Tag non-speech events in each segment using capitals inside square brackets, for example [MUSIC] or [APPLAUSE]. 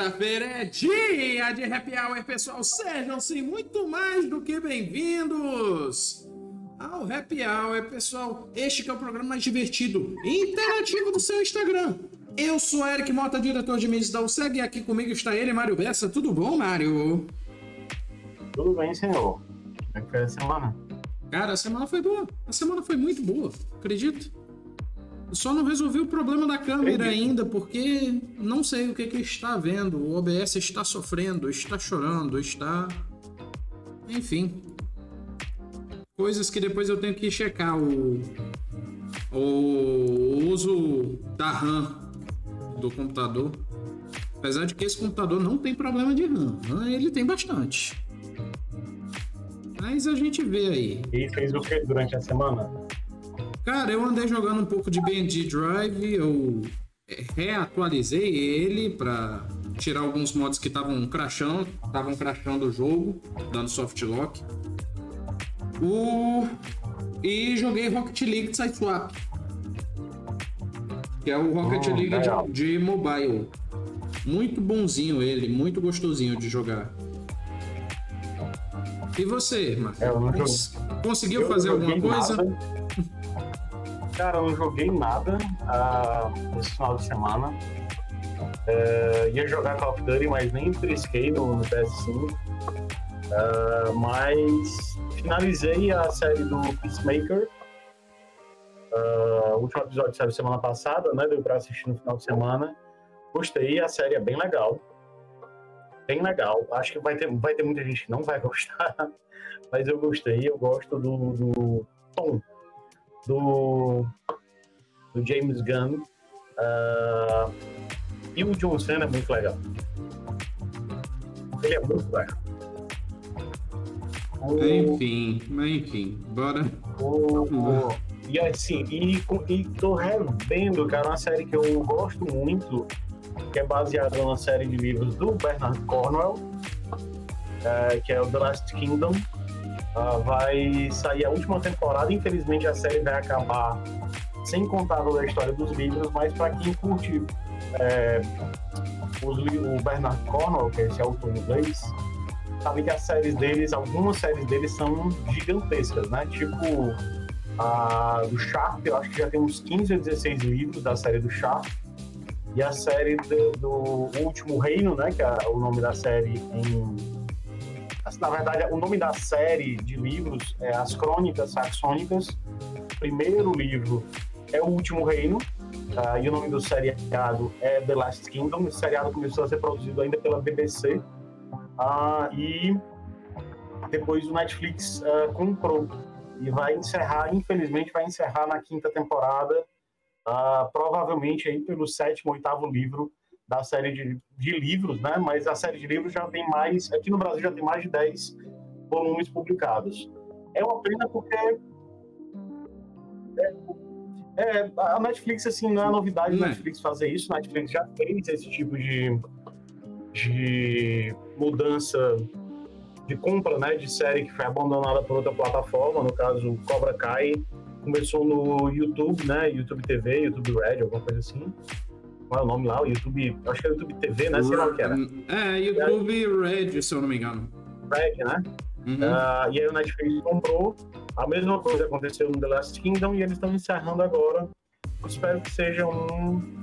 Sexta-feira é dia de happy hour, pessoal. Sejam-se muito mais do que bem-vindos ao happy hour, pessoal. Este que é o programa mais divertido e interativo do seu Instagram. Eu sou Eric Mota, diretor de mídias da USEG, e aqui comigo está ele, Mário Bessa. Tudo bom, Mário? Tudo bem, senhor. Como é que foi a semana? Cara, a semana foi boa. A semana foi muito boa, acredito. Só não resolvi o problema da câmera ainda, porque não sei o que, que está vendo. O OBS está sofrendo, está chorando, está. Enfim. Coisas que depois eu tenho que checar o. O uso da RAM do computador. Apesar de que esse computador não tem problema de RAM, ele tem bastante. Mas a gente vê aí. E fez o que durante a semana? Cara, eu andei jogando um pouco de BND Drive, eu reatualizei ele para tirar alguns mods que estavam crashando, estavam crashando o jogo, dando soft lock. O... E joguei Rocket League Sideswap, que é o Rocket Hum, League de, de mobile. Muito bonzinho ele, muito gostosinho de jogar. E você, Marcos? É, Cons- Conseguiu fazer alguma coisa? nada. Cara, eu não joguei nada ah, final de semana. É, ia jogar Call of Duty, mas nem trisquei no, no PS5. Ah, mas finalizei a série do Peacemaker. Ah, o último episódio saiu semana passada, né? Deu pra assistir no final de semana. Gostei, a série é bem legal. Bem legal. Acho que vai ter, vai ter muita gente que não vai [LAUGHS] gostar, mas eu gostei. Eu gosto do, do tom do, do James Gunn. Ah, e o John Cena é muito legal. Ele é muito legal. O- Enfim, mas enfim, bora. o- e assim, e, e tô revendo, cara, uma série que eu gosto muito, que é baseada numa série de livros do Bernard Cornwell, é, que é o The Last Kingdom. Ah, vai sair a última temporada, infelizmente a série vai acabar sem contar toda a história dos livros, mas para quem curte é, os o Bernard Cornwell, que é esse autor inglês, sabe que as séries deles, algumas séries deles são gigantescas, né? Tipo a do Sharp, eu acho que já tem uns 15 ou 16 livros da série do Sharp. E a série do, do Último Reino, né? Que é o nome da série em. Na verdade, o nome da série de livros é As Crônicas Saxônicas. O primeiro livro é O Último Reino. ah, e o nome do seriado é The Last Kingdom. O seriado começou a ser produzido ainda pela BBC. Ah, e depois o Netflix ah, comprou e vai encerrar, infelizmente, vai encerrar na quinta temporada, ah, provavelmente aí pelo sétimo, oitavo livro da série de, de livros, né? Mas a série de livros já tem mais, aqui no Brasil já tem mais de 10 volumes publicados. É uma pena porque é, é, a Netflix, assim, não é novidade Não da é. Netflix fazer isso. A Netflix já fez esse tipo de, de mudança de compra né, de série que foi abandonada por outra plataforma, no caso Cobra Kai, começou no YouTube, né, YouTube TV, YouTube Red, alguma coisa assim. Qual é o nome lá? O YouTube, acho que é YouTube TV, né? Sei lá o que era. É, YouTube Red, se eu não me engano. Red, né? Uhum. Ah, e aí o Netflix comprou. A mesma coisa aconteceu no The Last Kingdom e eles estão encerrando agora. Espero que seja um,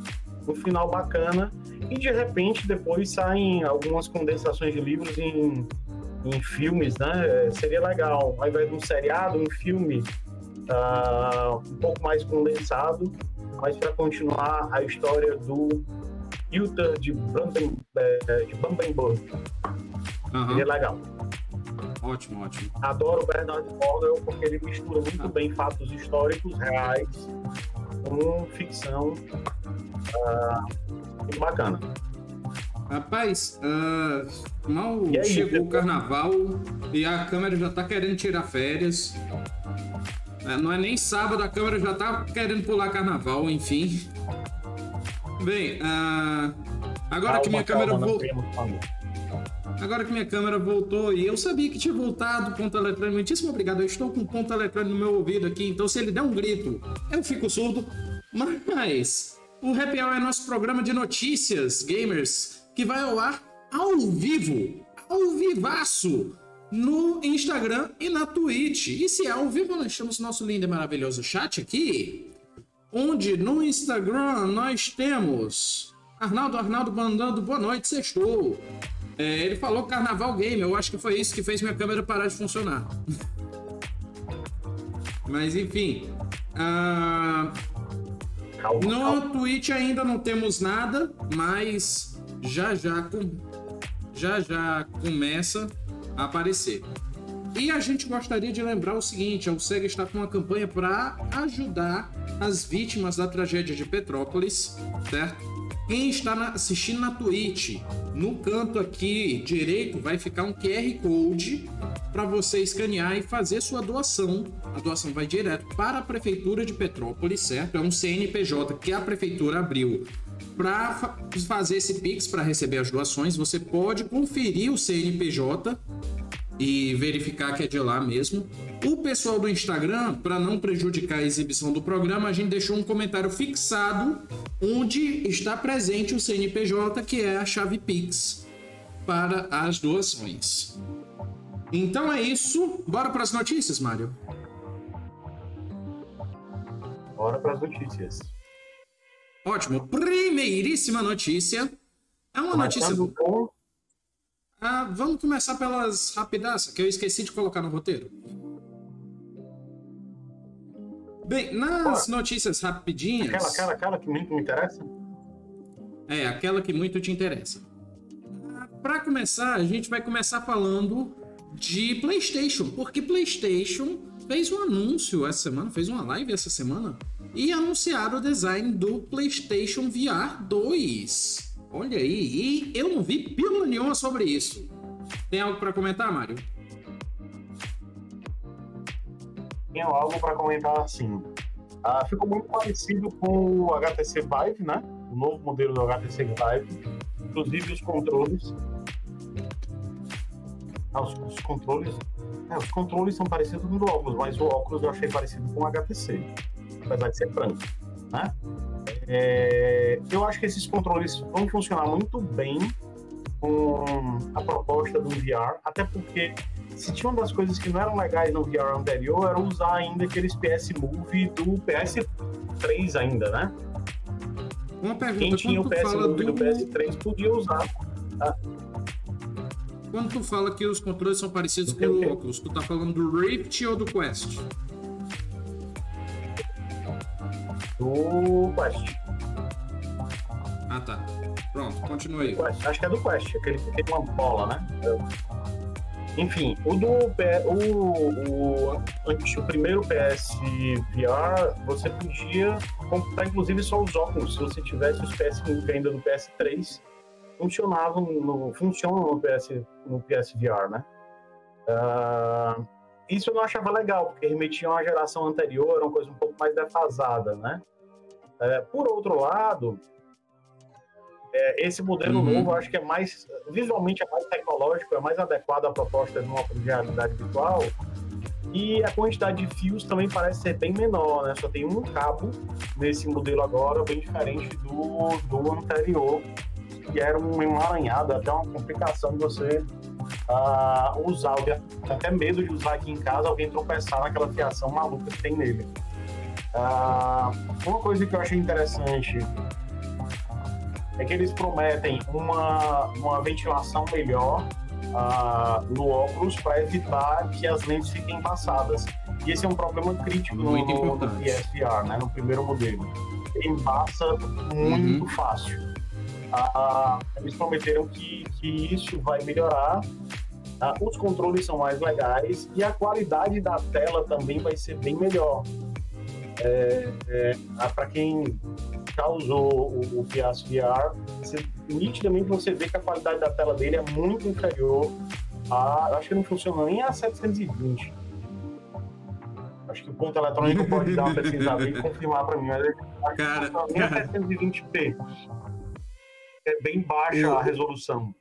um final bacana. E de repente depois saem algumas condensações de livros em, em filmes, né? Eh, Seria legal. Ao invés de um seriado, um filme ah, um pouco mais condensado, mas para continuar a história do Uther de, de Bamberg. Aham. Seria legal. Ótimo, ótimo. Adoro o Bernard Cornwell porque ele mistura muito Ah. bem fatos históricos reais com ficção. Ah, muito bacana. Rapaz, ah, mal aí, chegou o carnaval e a câmera já tá querendo tirar férias. É, não é nem sábado, a câmera já tá querendo pular carnaval, enfim. Bem, ah, agora que minha Calma, câmera calma, voltou. Agora que minha câmera voltou e eu sabia que tinha voltado o ponto eletrônico, muitíssimo obrigado. Eu estou com o ponto eletrônico no meu ouvido aqui, então se ele der um grito, eu fico surdo. Mas o Happy Hour é nosso programa de notícias gamers que vai ao ar ao vivo, ao vivaço, no Instagram e na Twitch. E se é ao vivo, nós temos nosso lindo e maravilhoso chat aqui, onde no Instagram nós temos Arnaldo Arnaldo mandando boa noite, sextou. É, ele falou Carnaval Game, eu acho que foi isso que fez minha câmera parar de funcionar. [LAUGHS] Mas enfim. Uh, no Twitch ainda não temos nada, mas já já, já já começa aparecer. E a gente gostaria de lembrar o seguinte: a SEGA está com uma campanha para ajudar as vítimas da tragédia de Petrópolis, certo? Quem está assistindo na Twitch, no canto aqui direito vai ficar um QR Code para você escanear e fazer sua doação. A doação vai direto para a Prefeitura de Petrópolis, certo? É um CNPJ que a Prefeitura abriu para fazer esse Pix para receber as doações. Você pode conferir o CNPJ e verificar que é de lá mesmo. O pessoal do Instagram, para não prejudicar a exibição do programa, a gente deixou um comentário fixado onde está presente o CNPJ, que é a chave Pix para as doações. Então é isso. Bora para as notícias, Mário? Bora para as notícias. Ótimo. Primeiríssima notícia. É uma notícia. Com ah, vamos começar pelas rapidaças, que eu esqueci de colocar no roteiro. Bem, nas Pô, notícias rapidinhas. Aquela, aquela, aquela que muito me interessa? É, aquela que muito te interessa. Para começar, a gente vai começar falando de PlayStation, porque PlayStation fez um anúncio essa semana, fez uma live essa semana e anunciaram o design do PlayStation VR 2. Olha aí, e eu não vi pílula nenhuma sobre isso. Tem algo para comentar, Mário? Tenho algo para comentar assim. Ah, ficou muito parecido com o HTC Vive, né? O novo modelo do HTC Vive. Inclusive os controles. Ah, os, os, controles. É, os controles são parecidos com o do óculos, mas o óculos eu achei parecido com o HTC. Apesar de ser branco, né? É, eu acho que esses controles vão funcionar muito bem com a proposta do VR, até porque se tinha uma das coisas que não eram legais no VR anterior era usar ainda aqueles PS Move do PS3 ainda, né? Uma pergunta, Quem tinha o PS Move do... do... PS3 podia usar. Tá? Quando tu fala que os controles são parecidos com o óculos, tu tá falando do Rift ou do Quest? Do Quest. Ah, tá. Pronto, continue aí. Acho que é do Quest, aquele que tem uma bola, né? Enfim, o do o, o, o primeiro PS VR, você podia comprar inclusive só os óculos. Se você tivesse os PS ainda do PS3, funcionavam no, funcionam no PS, no PS VR, né? Uh, isso eu não achava legal, porque remetia a uma geração anterior, era uma coisa um pouco mais defasada, né? É, por outro lado, é, esse modelo uhum. novo acho que é mais, visualmente é mais tecnológico, é mais adequado à proposta de uma realidade virtual, e a quantidade de fios também parece ser bem menor, né? Só tem um cabo nesse modelo agora, bem diferente do, do anterior, que era um emaranhado, até uma complicação de você uh, usar. Eu até medo de usar aqui em casa, alguém tropeçar naquela fiação maluca que tem nele. Uh, uma coisa que eu achei interessante é que eles prometem uma, uma ventilação melhor uh, no óculos para evitar que as lentes fiquem passadas. E esse é um problema crítico no, no, no PSVR, né, no primeiro modelo. Ele embaça muito uhum. fácil. Uh, eles prometeram que, que isso vai melhorar Uh, os controles são mais legais e a qualidade da tela também vai ser bem melhor. É, é, para quem já usou o, o PS VR, você, nitidamente você vê que a qualidade da tela dele é muito inferior a. Acho que não funciona nem a 720. Acho que o ponto eletrônico pode dar uma pesquisada e confirmar para mim, mas acho [LAUGHS] cara, que nem a 720p. É bem baixa eu... a resolução.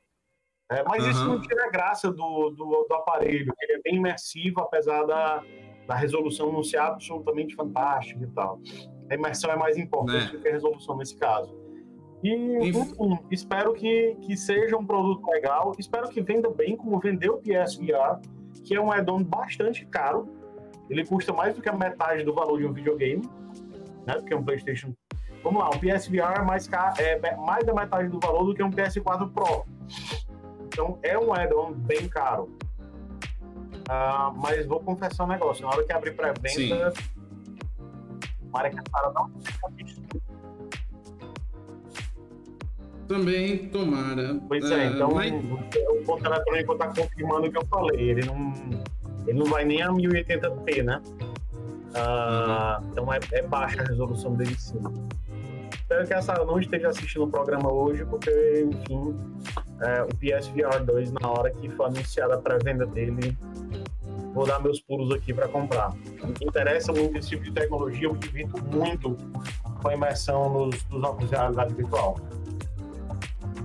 É, mas uhum. isso não tira a graça do, do, do, aparelho, ele é bem imersivo, apesar da, da resolução não ser absolutamente fantástica e tal. A imersão é mais importante é. do que a resolução nesse caso. E, enfim, espero que, que seja um produto legal. Espero que venda bem, como vendeu o PSVR, que é um add-on bastante caro. Ele custa mais do que a metade do valor de um videogame, né? Porque um PlayStation. Vamos lá, um PSVR mais, caro, é mais da metade do valor do que um PS4 Pro. Então é um add-on bem caro. Uh, mas vou confessar um negócio: na hora que abrir pré-venda, tomara que a cara não também, tomara. Pois é, uh, então mas... o ponto eletrônico está confirmando o que eu falei. Ele não, ele não vai nem a 1080p, né? Uh, uhum. Então é, é, baixa a resolução dele sim. Espero que a Sara não esteja assistindo o programa hoje, porque, enfim, é, o PSVR 2, na hora que for anunciada a pré-venda dele, vou dar meus pulos aqui para comprar. Me interessa muito esse tipo de tecnologia, eu me divirto muito com a imersão nos, nos óculos de realidade virtual.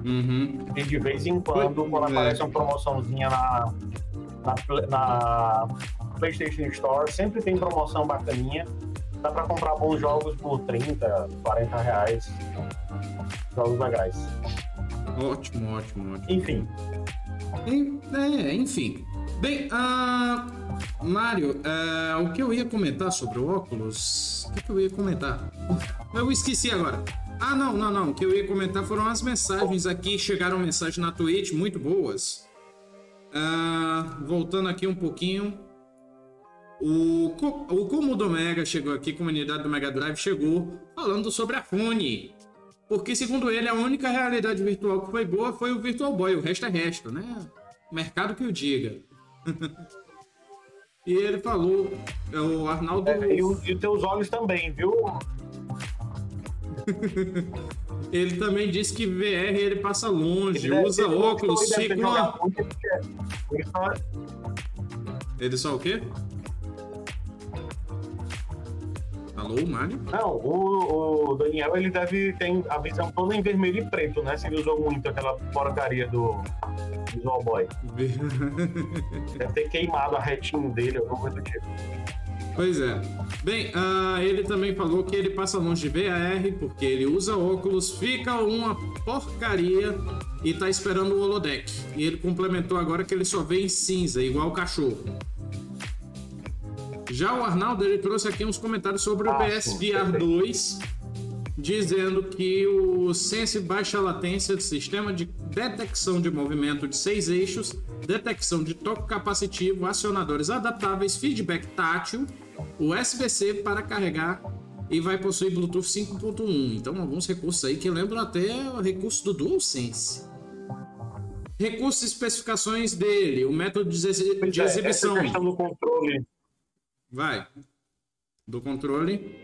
Uhum. E de vez em quando, quando é. aparece uma promoçãozinha na, na, na, PlayStation Store, sempre tem promoção bacaninha. Dá pra comprar bons jogos por 30, 40 reais. Jogos legais. Ótimo, ótimo, ótimo. Enfim. É, enfim. Bem, uh, Mário, uh, o que eu ia comentar sobre o óculos? O que, que eu ia comentar? [LAUGHS] Eu esqueci agora. Ah, não, não, não. O que eu ia comentar foram as mensagens aqui. Chegaram mensagens na Twitch muito boas. Uh, voltando aqui um pouquinho. O, o Como do Mega chegou aqui, comunidade do Mega Drive chegou falando sobre a Fone. Porque, segundo ele, a única realidade virtual que foi boa foi o Virtual Boy. O resto é resto, né? Mercado que o diga. [LAUGHS] e ele falou, é o Arnaldo. É, e, os teus olhos também, viu? [LAUGHS] ele também disse que VR ele passa longe, ele usa óculos, uma... Ele só o quê? Alô, Mário? Não, o, o, Daniel ele deve ter a visão toda em vermelho e preto, né? Se ele usou muito aquela porcaria do Visual Boy. [LAUGHS] deve ter queimado a retinha dele, alguma coisa do tipo. Pois é. Bem, uh, ele também falou que ele passa longe de VR porque ele usa óculos, fica uma porcaria e tá esperando o holodeck. E ele complementou agora que ele só vê em cinza, igual o cachorro. Já o Arnaldo ele trouxe aqui uns comentários sobre o ah, PSVR 2, dizendo que o Sense baixa latência do sistema de detecção de movimento de seis eixos, detecção de toque capacitivo, acionadores adaptáveis, feedback tátil USB-C para carregar e vai possuir Bluetooth 5.1. Então, alguns recursos aí que lembram até o recurso do DualSense. Recursos e especificações dele, o método de, é, exibição. Essa questão do controle. Vai. Do controle.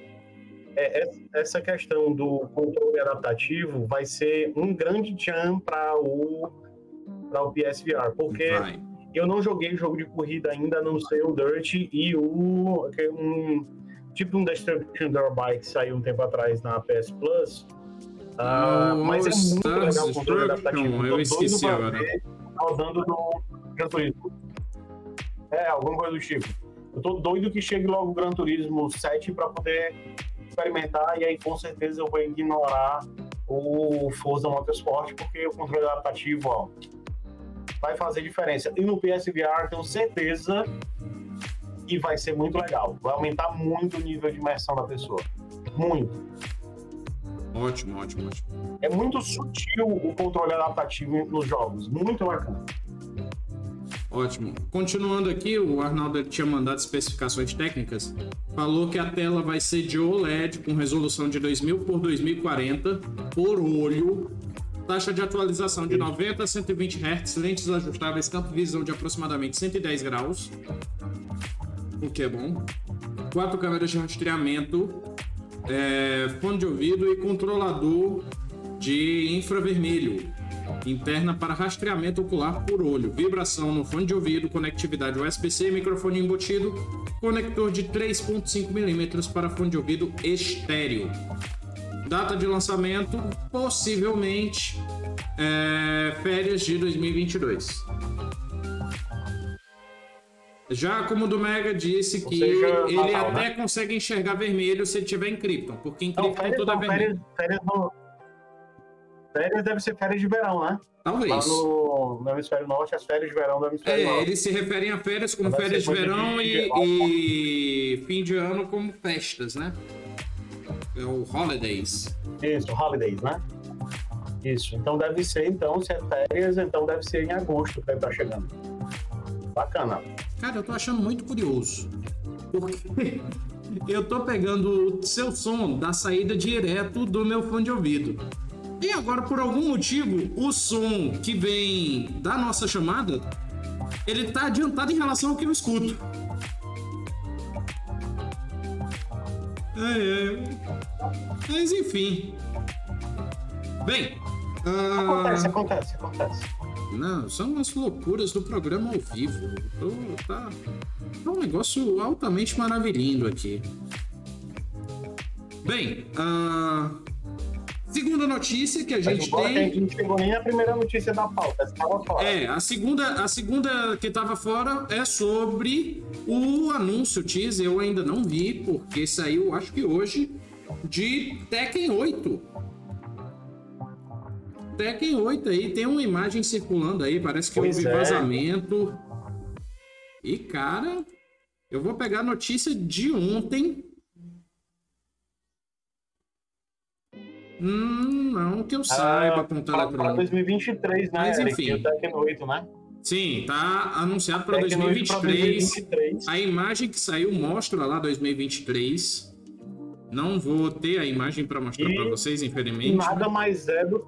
É, essa questão do controle adaptativo vai ser um grande jam para o, para o PSVR, porque vai eu não joguei jogo de corrida ainda, a não ser o Dirt e o. Um, tipo um Destruction Bike que saiu um tempo atrás na PS Plus. Uh, mas é muito legal o controle adaptativo. Eu esqueci agora. Rodando no Gran Turismo. É, alguma coisa do tipo. Eu tô doido que chegue logo o Gran Turismo 7 para poder experimentar e aí com certeza eu vou ignorar o Forza Motorsport porque o controle adaptativo, ó, vai fazer diferença. E no PSVR, tenho certeza que vai ser muito legal. Vai aumentar muito o nível de imersão da pessoa. Muito. Ótimo, ótimo, ótimo. É muito sutil o controle adaptativo nos jogos. Muito bacana. Ótimo. Continuando aqui, o Arnaldo tinha mandado especificações técnicas. Falou que a tela vai ser de OLED com resolução de 2000 por 2040 por olho taxa de atualização de 90 a 120 Hz, lentes ajustáveis, campo de visão de aproximadamente 110 graus, o que é bom. Quatro câmeras de rastreamento, é, fone de ouvido e controlador de infravermelho interna para rastreamento ocular por olho, vibração no fone de ouvido, conectividade USB-C, microfone embutido, conector de 3.5 mm para fone de ouvido estéreo. Data de lançamento, possivelmente é, férias de 2022. Já como o do Mega disse que seja, ele Natal, até né? consegue enxergar vermelho se ele tiver em Krypton, porque em Krypton tudo é vermelho. Férias, férias no... férias deve ser férias de verão, né? Talvez. Lá no, no hemisfério norte, as férias de verão do hemisfério É, norte. eles se referem a férias como Deve férias de verão de- e, e fim de ano como festas, né? É o holidays. Isso, holidays, né? Isso. Então deve ser, então, se é férias, então deve ser em agosto que deve estar chegando. Bacana. Cara, eu tô achando muito curioso. Porque [LAUGHS] eu tô pegando o seu som da saída direto do meu fone de ouvido. E agora, por algum motivo, o som que vem da nossa chamada, ele tá adiantado em relação ao que eu escuto. É, é. Mas enfim. Bem. ah, Acontece, acontece, acontece. não, são as loucuras do programa ao vivo. Tô- tá, tá um negócio altamente maravilhindo aqui. Bem, a segunda notícia que a gente que a tem. gente não chegou nem na primeira notícia da pauta, estava fora. É, a segunda, a segunda que tava fora é sobre o anúncio teaser. Eu ainda não vi, porque saiu, acho que hoje, de Tekken 8. Tekken 8 aí, tem uma imagem circulando aí, parece que Pois houve é. vazamento. E, cara, eu vou pegar a notícia de ontem. Hum, não que eu saiba com o Ah, Para Telegram. 2023, né, Mas, Eric? enfim. O Tekken 8, né? Sim, tá anunciado para Tekken 8 pra 2023. 2023. A imagem que saiu mostra lá 2023. Não vou ter a imagem para mostrar para vocês, infelizmente. nada mais é do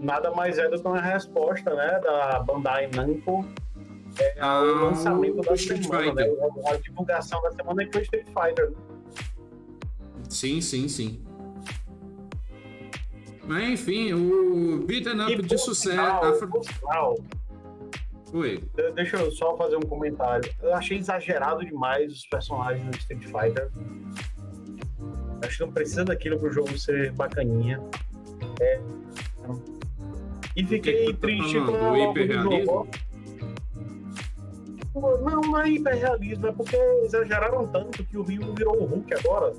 nada mais é do que uma resposta, né, da Bandai Namco é, ao Ao lançamento da Street semana, né, Fighter. a divulgação da semana que foi Street Fighter. né? Sim, sim, sim. Mas enfim, o beat'em up E, de sucesso. sinal, Oi. de- deixa eu só fazer um comentário. Eu achei exagerado demais os personagens do Street Fighter. Acho que não precisa daquilo pro jogo ser bacaninha. É. E que fiquei que tu tá triste com do hiperrealismo? Não, não é hiperrealismo, é porque exageraram tanto que o Ryu virou o Hulk agora.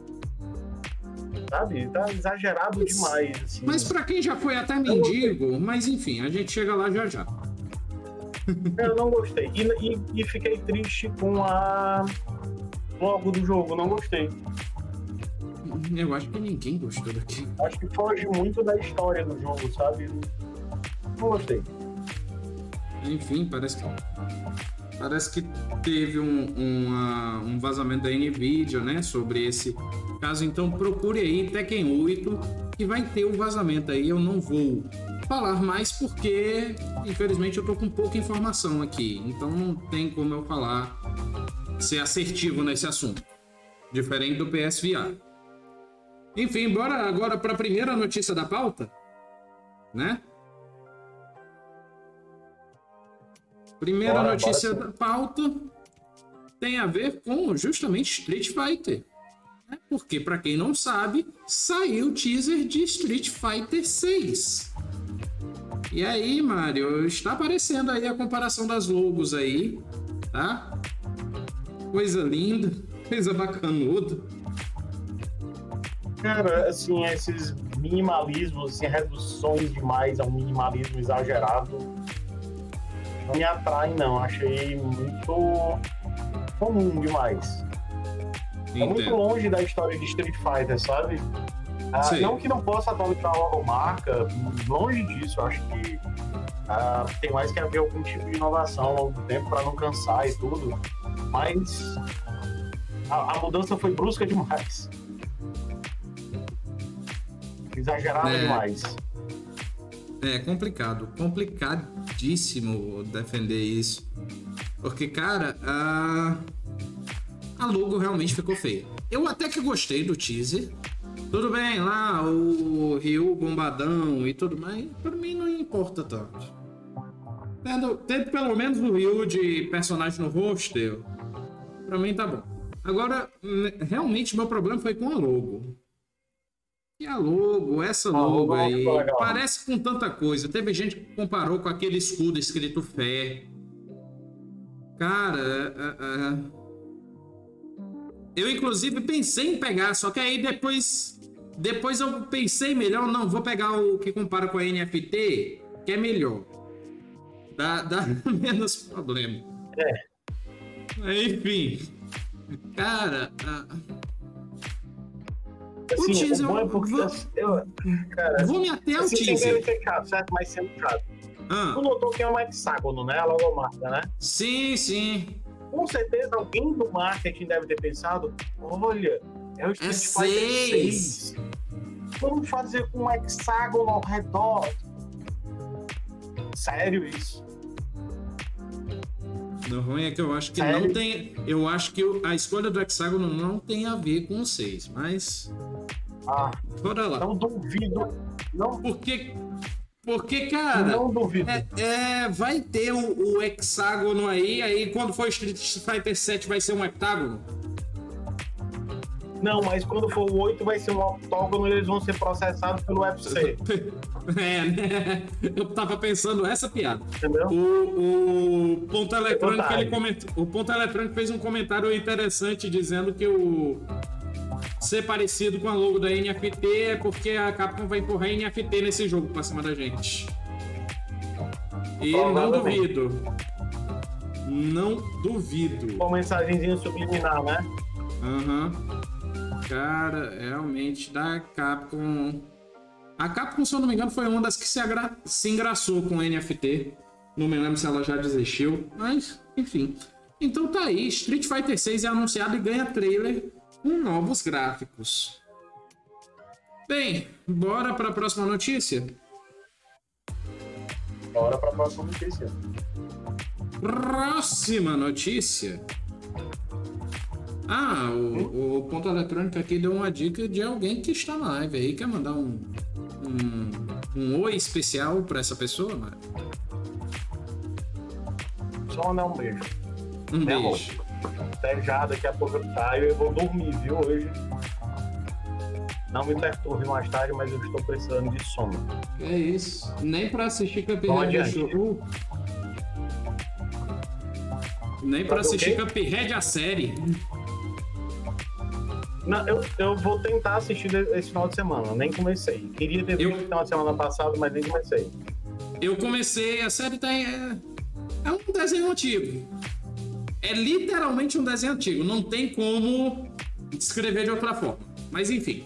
Sabe? Tá exagerado demais. Assim. Mas para quem já foi até mendigo, mas enfim, a gente chega lá já já. Eu não gostei. E, e- e fiquei triste com a logo do jogo, não gostei. Eu acho que ninguém gostou daqui. Acho que foge muito da história do jogo, sabe? Não gostei. Enfim, parece que. Parece que teve um, uma- um vazamento da Nvidia, né? Sobre esse caso. Então procure aí Tekken 8, que vai ter o vazamento aí. Eu não vou falar mais porque, infelizmente, eu tô com pouca informação aqui. Então não tem como eu falar, ser assertivo nesse assunto. Diferente do PSVR. Enfim, bora agora para a primeira notícia da pauta, né? Primeira Bora, notícia bora da pauta tem a ver com justamente Street Fighter. né? Porque, para quem não sabe, saiu o teaser de Street Fighter 6. E aí, Mário, está aparecendo aí a comparação das logos aí, tá? Coisa linda, coisa bacanuda. Cara, assim, esses minimalismos, assim, reduções demais a um minimalismo exagerado, não me atraem, não. Achei muito comum demais. É muito Entendo. longe da história de Street Fighter, sabe? Ah, não que não possa atualizar a logomarca, longe disso, acho que ah, tem mais que haver algum tipo de inovação ao longo do tempo para não cansar e tudo, mas a, a mudança foi brusca [LAUGHS] demais. Exagerada É. demais. É complicado, complicadíssimo defender isso. Porque, cara, a, a logo realmente ficou feia. Eu até que gostei do teaser. Tudo bem, lá o Ryu bombadão e tudo mais, pra mim não importa tanto. Tendo, tendo pelo menos o Ryu de personagem no roster, pra mim tá bom. Agora, realmente meu problema foi com a logo. E a logo, essa logo aí, legal. parece com tanta coisa. Teve gente que comparou com aquele escudo escrito fé. Cara, é- é. eu inclusive pensei em pegar, só que aí depois depois eu pensei melhor, não, vou pegar o que compara com a NFT, que é melhor. Dá, dá [LAUGHS] menos problema. É. Enfim. Cara. A... Assim, o, Teaser, bom é porque vou- eu, cara, Vou-me até assim, sem querer teaser. ser chato, certo? Mas sendo chato. Ah, Tu notou que é um hexágono, né? A logomarca, né? sim, sim. Com certeza alguém do marketing deve ter pensado: olha, é o Street É Fighter seis. 6. Vamos fazer com um hexágono ao redor. Sério isso? O ruim é que eu acho que Sério? não tem. Eu acho que o- a escolha do hexágono não tem a ver com o 6, mas. Ah, Bora lá. não duvido. Não, Porque. Porque, cara. não duvido. É, é, vai ter o, o hexágono aí, aí quando for Street Fighter 7 vai ser um heptágono. Não, mas quando for o 8 vai ser um octógono e eles vão ser processados pelo UFC. [LAUGHS] É, né? Eu tava pensando essa piada. Entendeu? O, o Ponto Eletrônico, Vontade. ele comentou, o Ponto Eletrônico fez um comentário interessante dizendo que o ser parecido com a logo da NFT é porque a Capcom vai empurrar NFT nesse jogo pra cima da gente. E não duvido. Não duvido. Uma mensagenzinha subliminar, né? Aham. Cara, realmente, da Capcom. A Capcom, se eu não me engano, foi uma das que se, agra- se engraçou com NFT. Não me lembro se ela já desistiu, mas, enfim. Então tá aí, Street Fighter 6 é anunciado e ganha trailer com novos gráficos. Bem, bora para a próxima notícia? Bora pra próxima notícia. Próxima notícia. Ah, o, o Ponto Eletrônico aqui deu uma dica de alguém que está na live aí. Quer mandar um, um, um oi especial para essa pessoa, mano? Só mandar um beijo. Um Né, beijo. Até já, daqui a pouco eu saio e eu vou dormir, viu, hoje. Não me perturbe mais tarde, mas eu estou precisando de sono. É isso. Nem para assistir Cuphead adiante. uh. Nem para assistir? Cuphead a série. Não, eu, eu vou tentar assistir esse final de semana, nem comecei. Queria ter Eu- visto no final de semana passado, mas nem comecei. Eu comecei, a série tá, é, é um desenho antigo. É literalmente um desenho antigo, não tem como descrever de outra forma. Mas enfim.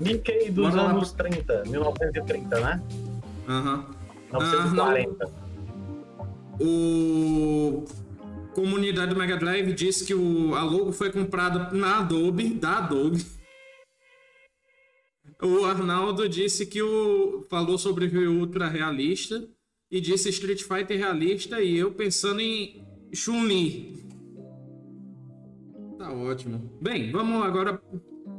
Mickey dos Bora lá anos 30, 1930, né? Aham. 1940. O comunidade do Mega Drive disse que o, a logo foi comprada na Adobe, da Adobe. O Arnaldo disse que o falou sobre o ultra realista e disse Street Fighter realista e eu pensando em Chun-Li. Tá ótimo. Bem, vamos agora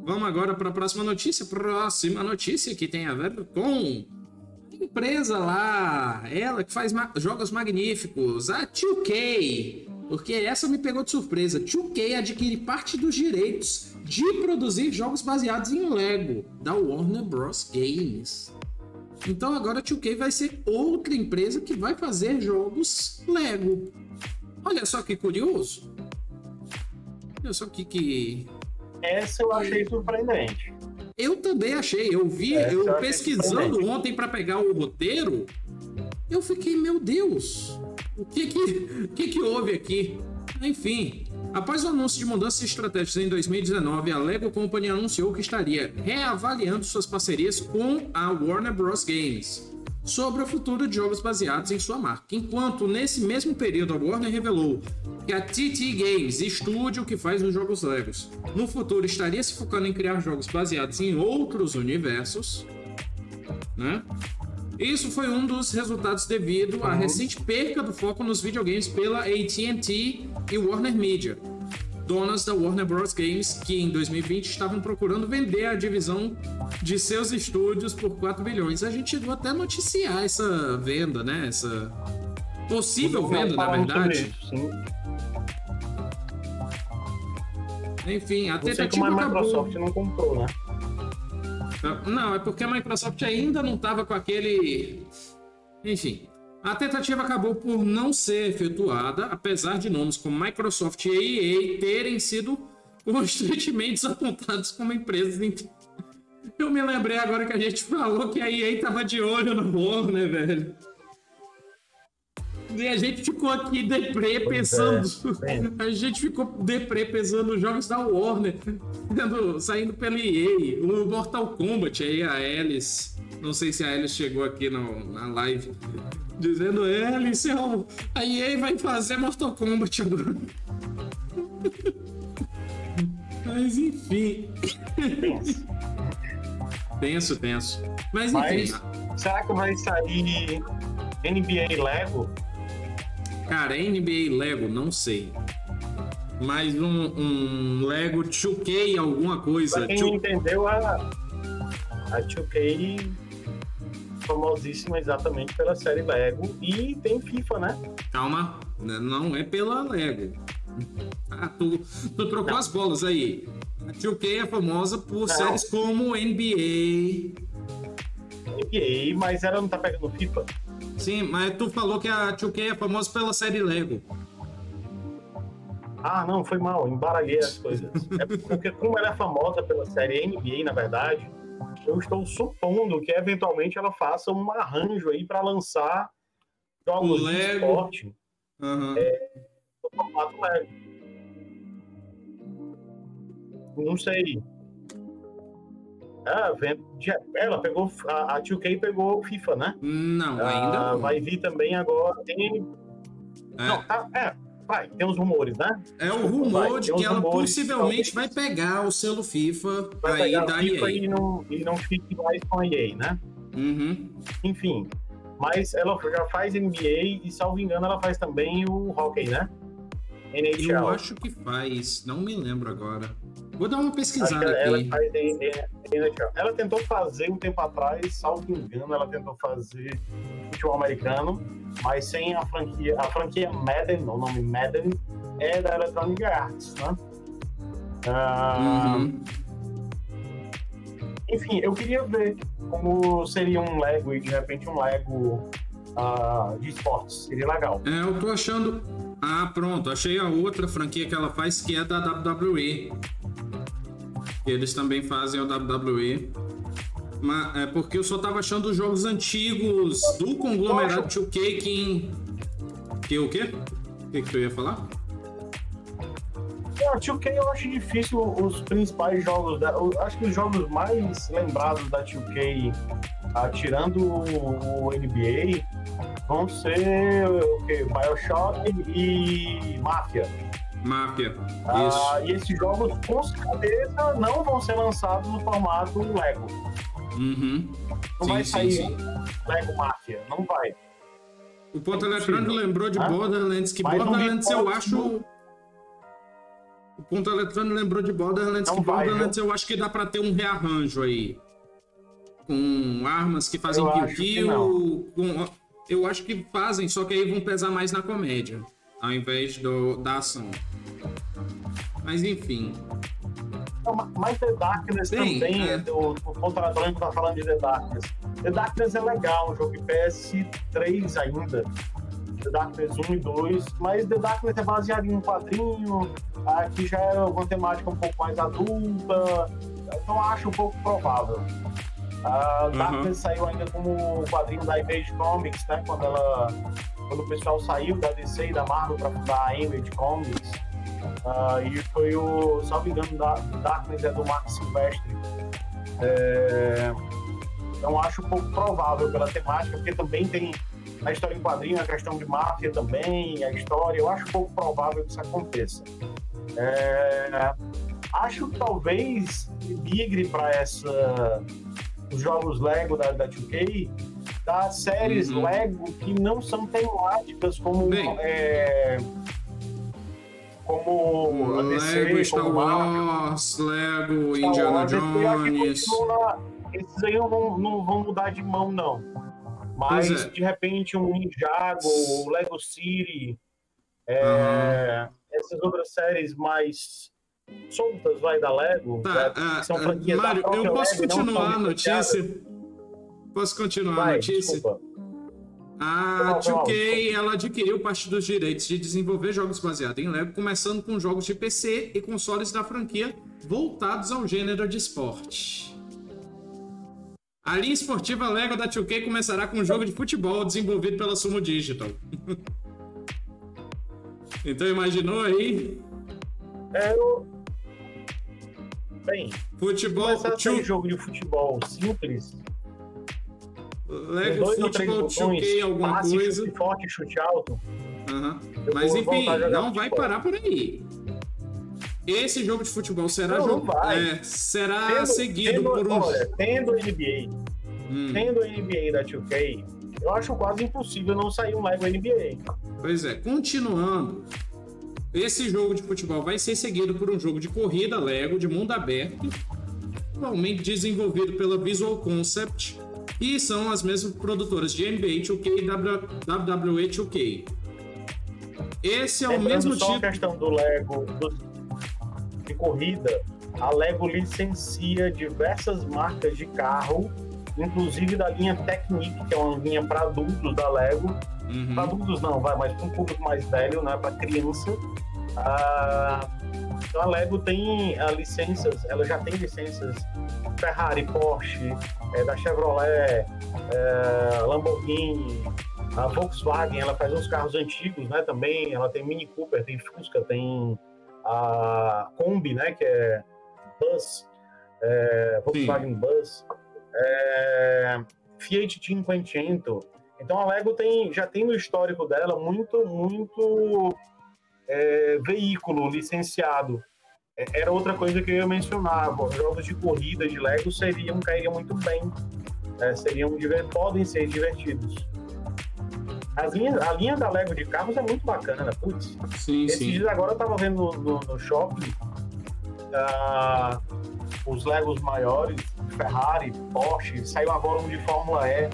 vamos agora para a próxima notícia. Próxima notícia que tem a ver com a empresa lá, ela que faz ma- jogos magníficos, a 2K. Porque essa me pegou de surpresa. 2K adquire parte dos direitos de produzir jogos baseados em Lego da Warner Bros. Games. Então agora a 2K vai ser outra empresa que vai fazer jogos Lego. Olha só que curioso. Olha só que, que Essa eu achei surpreendente. eu também achei. Eu vi, Essa eu pesquisando ontem para pegar o roteiro, eu fiquei, meu Deus, o que que, o que, que houve aqui? Enfim, após o anúncio de mudanças de estratégias em 2019, a Lego Company anunciou que estaria reavaliando suas parcerias com a Warner Bros. Games sobre o futuro de jogos baseados em sua marca. Enquanto nesse mesmo período a Warner revelou que a TT Games, estúdio que faz os jogos Legos, no futuro estaria se focando em criar jogos baseados em outros universos, né? Isso foi um dos resultados devido à recente perca do foco nos videogames pela AT&T e Warner Media, donas da Warner Bros. Games, que em 2020 estavam procurando vender a divisão de seus estúdios por 4 bilhões. A gente chegou até a noticiar essa venda, né? Essa possível venda, na verdade. Enfim, a Não sei tentativa como a. Microsoft não comprou, né? Não, é porque a Microsoft ainda não estava com aquele. Enfim. A tentativa acabou por não ser efetuada, apesar de nomes como Microsoft e EA terem sido [LAUGHS] constantemente apontados como empresas in- Eu me lembrei agora que a gente falou que a EA tava de olho no Warner, velho. E a gente ficou aqui deprê Pois pensando. é, a gente ficou deprê pensando nos jogos da Warner sendo- saindo pela EA. O Mortal Kombat aí, a Alice. Não sei se a Alice chegou aqui no- na live. Dizendo, Alice, ó, a EA vai fazer Mortal Kombat agora. [LAUGHS] Mas enfim. Pensa. Tenso, tenso. Mas enfim. Mas será que vai sair NBA Lego? Cara, NBA Lego, não sei. Mas um, um Lego 2K alguma coisa. Pra quem não entendeu, a, a 2K famosíssima exatamente pela série Lego e tem FIFA, né? Calma, não é pela Lego. Ah, tu, tu trocou as bolas aí. A 2K é famosa por séries como NBA. NBA, mas ela não tá pegando FIFA. Sim, mas tu falou que a 2K é famosa pela série Lego. Ah, não, foi mal, embaralhei as coisas. É porque como ela é famosa pela série NBA, na verdade, eu estou supondo que eventualmente ela faça um arranjo aí para lançar jogos O de esporte Aham. no formato Lego. Não sei. Ah, ela pegou, a, a 2K pegou o FIFA, né? Não, ainda Ah, não. vai vir também agora. Tem, não, É, tá, é, vai, tem uns rumores, né? é o Vai, rumor de tem que ela possivelmente vai pegar o selo FIFA Vai aí pegar da FIFA EA. e não, e não fique mais com a EA, né? Uhum. Enfim. Mas ela já faz NBA e, salvo engano, ela faz também o hockey, né? NHL. Eu acho que faz, não me lembro agora. Vou dar uma pesquisada ela aqui. NHL. Ela tentou fazer um tempo atrás, salvo engano, ela tentou fazer futebol americano, mas sem a franquia. A franquia Madden, o nome Madden, é da Electronic Arts, né? Ah, Uhum. Enfim, eu queria ver como seria um Lego e de repente um Lego ah, de esportes. Seria legal. É, eu tô achando. Ah, pronto, achei a outra franquia que ela faz que é da WWE. Eles também fazem o WWE. Mas é porque eu só tava achando os jogos antigos do conglomerado 2K que. Que o quê? O que, que tu ia falar? Não, 2K eu acho difícil os principais jogos. Da, eu acho que os jogos mais lembrados da 2K, ah, tirando o, o NBA, vão ser o quê? Bioshock e Mafia. Máfia. Ah, e esses jogos, com certeza, não vão ser lançados no formato Lego. Uhum. Não Sim, vai sim, sair sim. Lego Mafia. Não vai. O ponto É eletrônico lembrou de Hã? Borderlands, que Mas Borderlands eu acho. O ponto eletrônico lembrou de Borderlands, Não que vai, Borderlands eu acho que dá pra ter um rearranjo aí. Com armas que fazem Eu acho que kill-kill. com- Eu acho que fazem, só que aí vão pesar mais na comédia, ao invés do, da ação. Mas enfim. Não, ma- mas The Darkness Sim, também, é. o, o ponto eletrônico tá falando de The Darkness. The Darkness é legal, um jogo de PS3 ainda. The Darkness 1 e 2, mas The Darkness é baseado em um quadrinho, aqui já é uma temática um pouco mais adulta, então acho um pouco provável. A Uhum. Darkness saiu ainda como quadrinho da Image Comics, né? Quando ela. Quando o pessoal saiu da DC e da Marvel para fundar a Image Comics. Ah, e foi o, salvo engano, da Darkness é do Mark Silvestre. É, então acho um pouco provável pela temática, porque também tem a história em quadrinho, a questão de máfia também, a história, eu acho um pouco provável que isso aconteça. É, acho que talvez migre para essa os jogos Lego da, da 2K das séries Uhum. Lego que não são temáticas como Bem. é, como a DC, Lego Star como Wars, Lego Star Indiana Wars, Jones. Esses aí não vão, não vão mudar de mão, não. Mas, é. de repente, um Ninjago, o Lego City, é, essas outras séries mais soltas, vai, da Lego, Tá, né, que são ah, franquias Mário, eu posso Lego, continuar a notícia? Posso continuar a Vai, notícia? desculpa. A não, 2K ela adquiriu parte dos direitos de desenvolver jogos baseados em Lego, começando com jogos de PC e consoles da franquia voltados ao gênero de esporte. A linha esportiva Lego da 2K começará com um jogo de futebol desenvolvido pela Sumo Digital. [LAUGHS] então imaginou aí? É, eu... Bem, futebol, ser jogo de futebol simples. Lego Futebol 2K alguma passe, coisa. Chute forte, chute alto. Uhum. Mas enfim, não vai parar por aí. Esse jogo de futebol será, não, jogo, não é, será tendo, seguido tendo, por um. Olha, tendo NBA, hum. tendo NBA da 2K, eu acho quase impossível não sair um Lego NBA. Pois é, continuando. Esse jogo de futebol vai ser seguido por um jogo de corrida Lego de mundo aberto, atualmente desenvolvido pela Visual Concept, e são as mesmas produtoras de NBA 2K e WWE 2K. Esse é o mesmo só tipo. a questão do Lego de corrida, a Lego licencia diversas marcas de carro, inclusive da linha Technic, que é uma linha para adultos da Lego. Uhum. Para adultos não, vai, mas para um público mais velho, né, para criança. Ah, então a Lego tem a licenças, ela já tem licenças Ferrari, Porsche, é, da Chevrolet, é, Lamborghini, a Volkswagen, ela faz uns carros antigos, né? Também, ela tem Mini Cooper, tem Fusca, tem a Kombi, né? Que é Bus, é, Volkswagen Sim. Bus, é, Fiat 500. Então a Lego tem, já tem no histórico dela muito, muito é, veículo licenciado. É, era outra coisa que eu ia mencionar. Jogos de corrida de Lego seriam, cairiam muito bem. É, seriam, podem ser divertidos. As linhas, a linha da Lego de carros é muito bacana, putz. Sim, Esses sim. dias agora eu tava vendo no, no shopping uh, os Legos maiores, Ferrari, Porsche, saiu agora um de Fórmula E,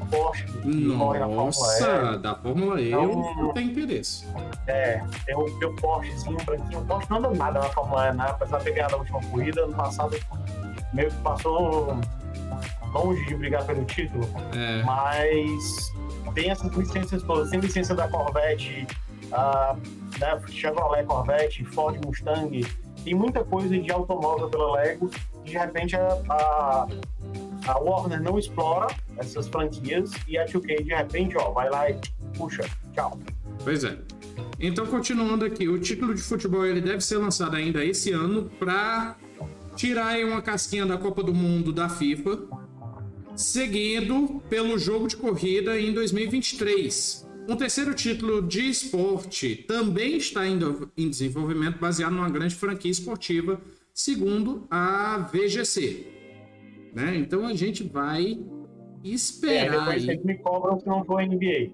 o Porsche que corre na Fórmula E. da Fórmula E então, eu não tenho interesse. É, tem o meu Porschezinho branquinho, o Porsche não anda nada na Fórmula E, né? apesar de ter ganhado a última corrida, ano passado meio que passou longe de brigar pelo título, é. mas tem essas licenças todas, tem licença da Corvette, a né, Chevrolet Corvette, Ford Mustang, tem muita coisa de automóvel pela Lego de repente a, a, a, Warner não explora essas franquias e a 2K de repente ó, vai lá e puxa, tchau. Pois é. Então, continuando aqui, o título de futebol ele deve ser lançado ainda esse ano para tirar uma casquinha da Copa do Mundo da FIFA seguido pelo jogo de corrida em 2023. Um terceiro título de esporte também está em desenvolvimento, baseado numa grande franquia esportiva, segundo a VGC. Né? Então a gente vai esperar. É, aí. me cobram se não for NBA.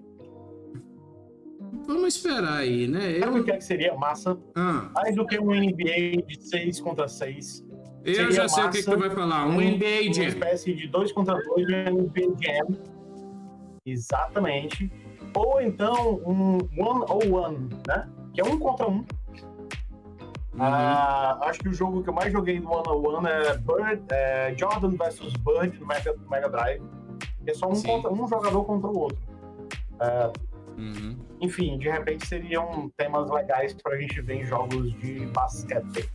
Vamos esperar aí, né? Sabe o que, é que seria massa? Ah. Mais do que um NBA de 6 contra 6 eu já sei o que, que, tu vai falar. Um, um NBA Jam. Uma espécie de dois contra dois de NBA Jam. Exatamente. Ou então um one on one, né? Que é um contra um. Uhum. Ah, acho que o jogo que eu mais joguei no one on one é, Bird, é Jordan versus Bird no Mega, Mega Drive. É só um, contra, um jogador contra o outro. É, uhum. Enfim, de repente seriam temas legais pra gente ver em jogos de basquete.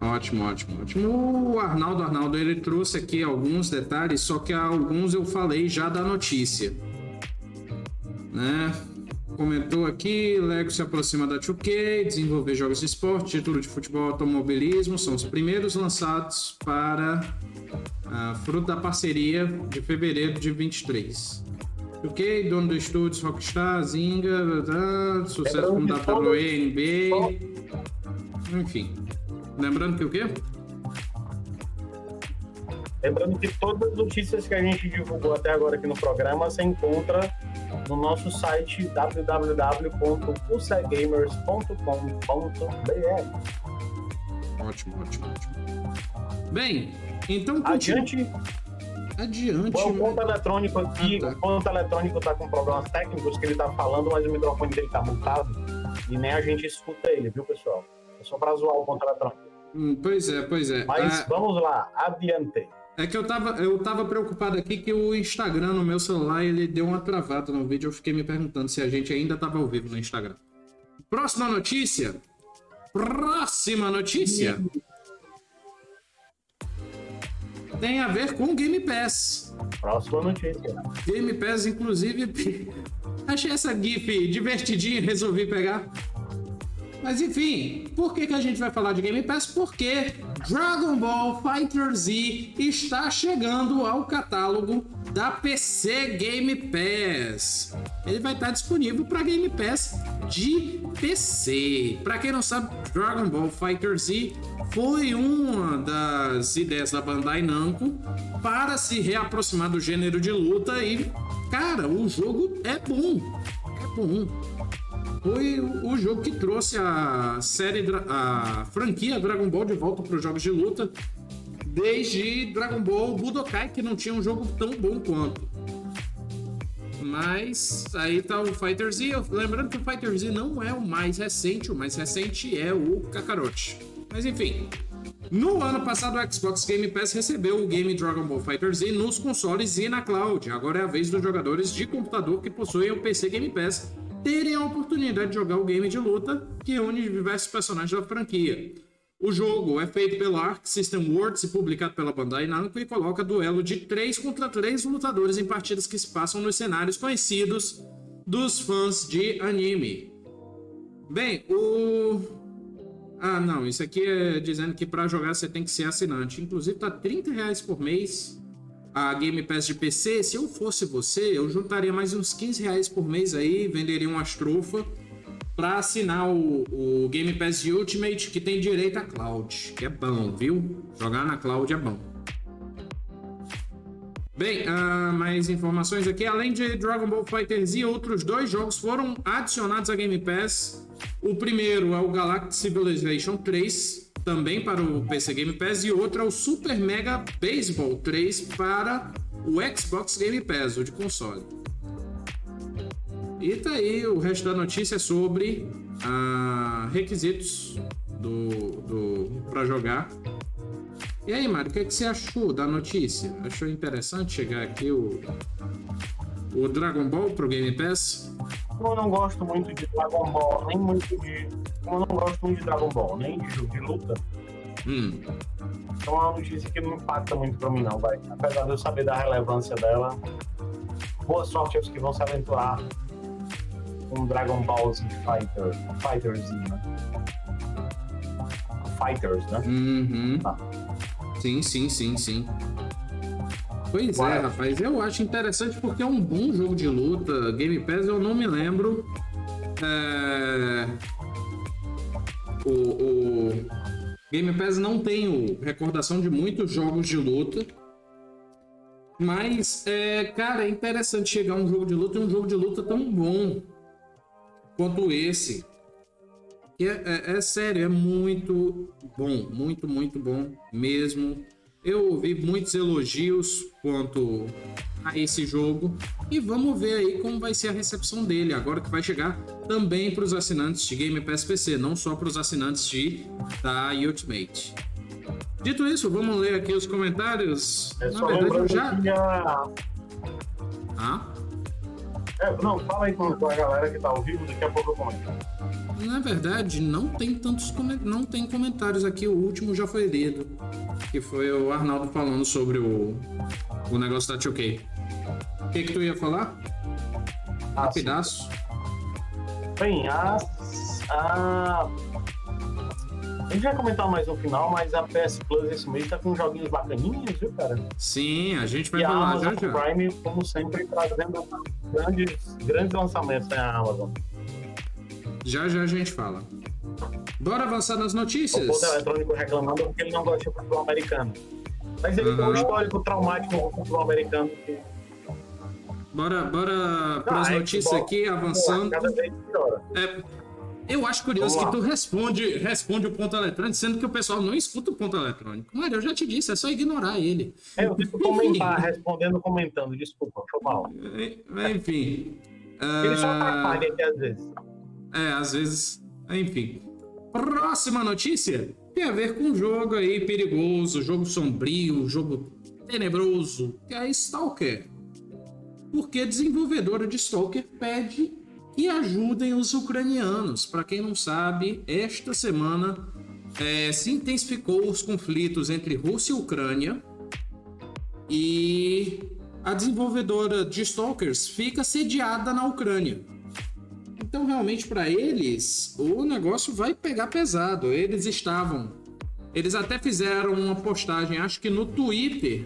Ótimo, ótimo, ótimo. O Arnaldo Arnaldo ele trouxe aqui alguns detalhes, só que alguns eu falei já da notícia. Né? Comentou aqui, Lego se aproxima da 2K, desenvolver jogos de esporte, título de futebol automobilismo, são os primeiros lançados para a fruto da parceria de fevereiro de 23. 2K, dono do estúdio Rockstar, Zynga, tá, sucesso com WWE, NBA, enfim. Lembrando que o quê? Lembrando que todas as notícias que a gente divulgou até agora aqui no programa você encontra no nosso site www.pulsegamers.com.br. Ótimo, ótimo, ótimo. Bem, então adiante. Adiante. o ponto eletrônico aqui, ah, tá. o ponto eletrônico está com problemas técnicos que ele está falando, mas o microfone dele está mutado e nem a gente escuta ele, viu, pessoal? É só para zoar o ponto eletrônico. Hum, pois é, pois é. Mas ah, vamos lá, adiante. É que eu tava, eu tava preocupado aqui que o Instagram no meu celular ele deu uma travada no vídeo. Eu fiquei me perguntando se a gente ainda tava ao vivo no Instagram. Próxima notícia. Próxima notícia. tem a ver com Game Pass. Próxima notícia. Game Pass, inclusive, [LAUGHS] achei essa GIF divertidinha e resolvi pegar. Mas enfim, por que, que a gente vai falar de Game Pass? Porque Dragon Ball Fighter Z está chegando ao catálogo da PC Game Pass. Ele vai estar disponível para Game Pass de PC. Para quem não sabe, Dragon Ball Fighter Z foi uma das ideias da Bandai Namco para se reaproximar do gênero de luta e, cara, o jogo é bom. É bom foi o jogo que trouxe a série, a franquia Dragon Ball de volta para os jogos de luta, desde Dragon Ball Budokai, que não tinha um jogo tão bom quanto. Mas aí tá o Fighter Z. Lembrando que o Fighter Z não é o mais recente, o mais recente é o Kakarot. Mas enfim. No ano passado, o Xbox Game Pass recebeu o game Dragon Ball Fighter Z nos consoles e na cloud. Agora é a vez dos jogadores de computador que possuem o PC Game Pass terem a oportunidade de jogar o game de luta que une diversos personagens da franquia. O jogo é feito pela Arc System Works e publicado pela Bandai Namco e coloca duelo de 3 contra 3 lutadores em partidas que se passam nos cenários conhecidos dos fãs de anime. Bem, o... Ah, não, isso aqui é dizendo que para jogar você tem que ser assinante. Inclusive tá 30 reais por mês a Game Pass de PC, se eu fosse você, eu juntaria mais uns 15 reais por mês aí, venderia umas trufas para assinar o, o, Game Pass Ultimate que tem direito a cloud, que é bom, viu? Jogar na cloud é bom. Bem, uh, mais informações aqui. Além de Dragon Ball Fighter Z, outros dois jogos foram adicionados à Game Pass. O primeiro é o Galactic Civilization 3, também para o PC Game Pass, e outro é o Super Mega Baseball 3 para o Xbox Game Pass, o de console. E tá aí o resto da notícia sobre ah, requisitos do, do para jogar. E aí, Mário, o que, é que você achou da notícia? Achou interessante chegar aqui o, o Dragon Ball pro Game Pass? Eu não gosto muito de Dragon Ball, nem muito de eu não gosto muito de Dragon Ball, nem de jogo de luta. Hum. Então é uma notícia que não impacta muito pra mim, não, vai. Apesar de eu saber da relevância dela, boa sorte aos que vão se aventurar com Dragon Ball Z Fighter, Fighters, né? Fighters, né? Uhum. Ah. Sim, sim, sim, sim. Pois é, rapaz, eu acho interessante porque é um bom jogo de luta. Game Pass eu não me lembro. É o, o Game Pass não tem recordação de muitos jogos de luta. Mas, é, cara, é interessante chegar um jogo de luta e um jogo de luta tão bom quanto esse. É, é, é, sério, é muito bom, muito, muito bom mesmo. Eu ouvi muitos elogios quanto a esse jogo e vamos ver aí como vai ser a recepção dele agora que vai chegar também para os assinantes de Game Pass PC, não só para os assinantes de da Ultimate. Dito isso, vamos ler aqui os comentários. É Na verdade, eu já. Já... Ah? É, não, fala aí com a galera que tá ao vivo, daqui a pouco eu comento. Na verdade, não tem tantos não tem comentários aqui, o último já foi lido, que foi o Arnaldo falando sobre o, o negócio da 2K. O que que tu ia falar? Ah, Rapidaço. Bem, a, a... A gente vai comentar mais no final, mas a PS Plus esse mês tá com joguinhos bacaninhos, viu, cara? Sim, a gente vai e falar já já. Prime, como sempre, trazendo grandes, grandes lançamentos na Amazon. Já já a gente fala. Bora avançar nas notícias? O Poder Eletrônico reclamando porque ele não gosta de futebol americano. Mas ele uhum. tem um histórico traumático com o futebol americano. Que... Bora, bora para as notícias aqui, avançando. Cada vez É, eu acho curioso que tu responde, responde o ponto eletrônico, sendo que o pessoal não escuta o ponto eletrônico. Mário, eu já te disse, é só ignorar ele. É, eu fico comentar, respondendo, comentando, desculpa, foi mal. Enfim. Ele só atrapalha aqui às vezes. É, às vezes. Enfim. Próxima notícia tem a ver com um jogo aí perigoso, jogo sombrio, jogo tenebroso, que é Stalker. Porque desenvolvedora de Stalker pede que ajudem os ucranianos. Para quem não sabe, esta semana é, se intensificou os conflitos entre Rússia e Ucrânia e a desenvolvedora de Stalkers fica sediada na Ucrânia. Então, realmente, para eles, o negócio vai pegar pesado. Eles estavam. Eles até fizeram uma postagem, acho que no Twitter,